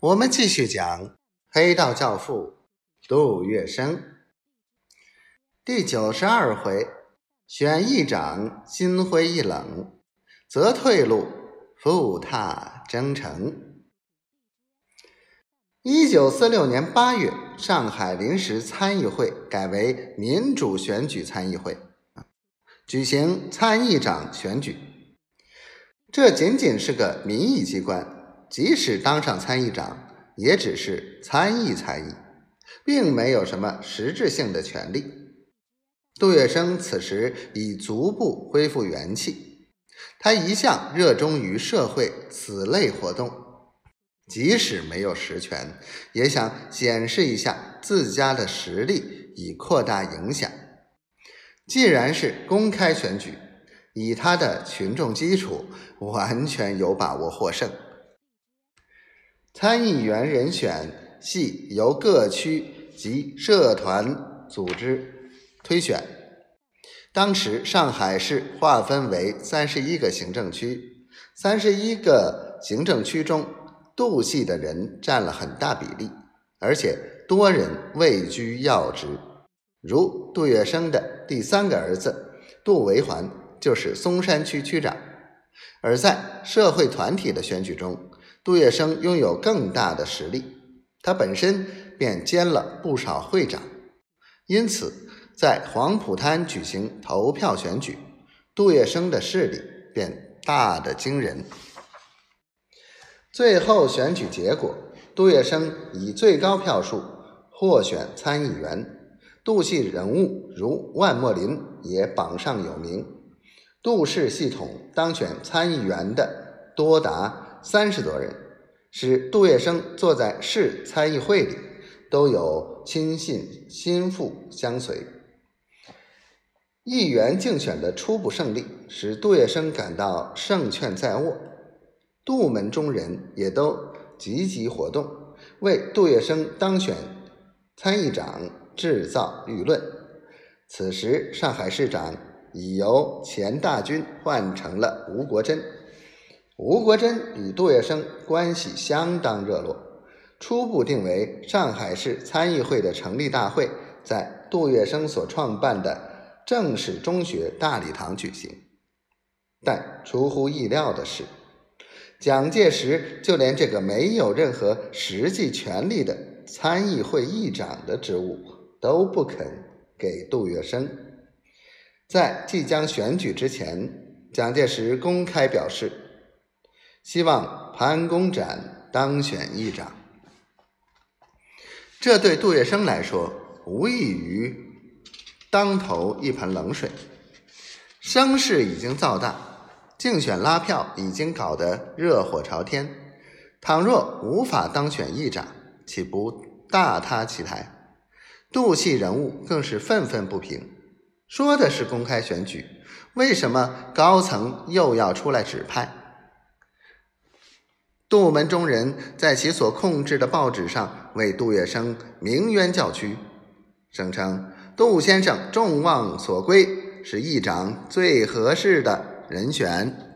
我们继续讲黑道教父杜月笙第九十二回，选议长心灰意冷，则退路复踏征程。一九四六年八月，上海临时参议会改为民主选举参议会，举行参议长选举。这仅仅是个民意机关。即使当上参议长，也只是参议参议，并没有什么实质性的权利。杜月笙此时已逐步恢复元气，他一向热衷于社会此类活动，即使没有实权，也想显示一下自家的实力，以扩大影响。既然是公开选举，以他的群众基础，完全有把握获胜。参议员人选系由各区及社团组织推选。当时上海市划分为三十一个行政区，三十一个行政区中，杜系的人占了很大比例，而且多人位居要职。如杜月笙的第三个儿子杜维环就是松山区区长。而在社会团体的选举中，杜月笙拥有更大的实力，他本身便兼了不少会长，因此在黄浦滩举行投票选举，杜月笙的势力便大得惊人。最后选举结果，杜月笙以最高票数获选参议员，杜系人物如万墨林也榜上有名，杜氏系统当选参议员的多达。三十多人，使杜月笙坐在市参议会里，都有亲信心腹相随。议员竞选的初步胜利，使杜月笙感到胜券在握。杜门中人也都积极活动，为杜月笙当选参议长制造舆论。此时，上海市长已由钱大钧换成了吴国桢。吴国桢与杜月笙关系相当热络，初步定为上海市参议会的成立大会在杜月笙所创办的正式中学大礼堂举行。但出乎意料的是，蒋介石就连这个没有任何实际权力的参议会议长的职务都不肯给杜月笙。在即将选举之前，蒋介石公开表示。希望潘公展当选议长，这对杜月笙来说无异于当头一盆冷水。声势已经造大，竞选拉票已经搞得热火朝天。倘若无法当选议长，岂不大塌其台？杜系人物更是愤愤不平，说的是公开选举，为什么高层又要出来指派？杜门中人在其所控制的报纸上为杜月笙鸣冤叫屈，声称杜先生众望所归，是议长最合适的人选。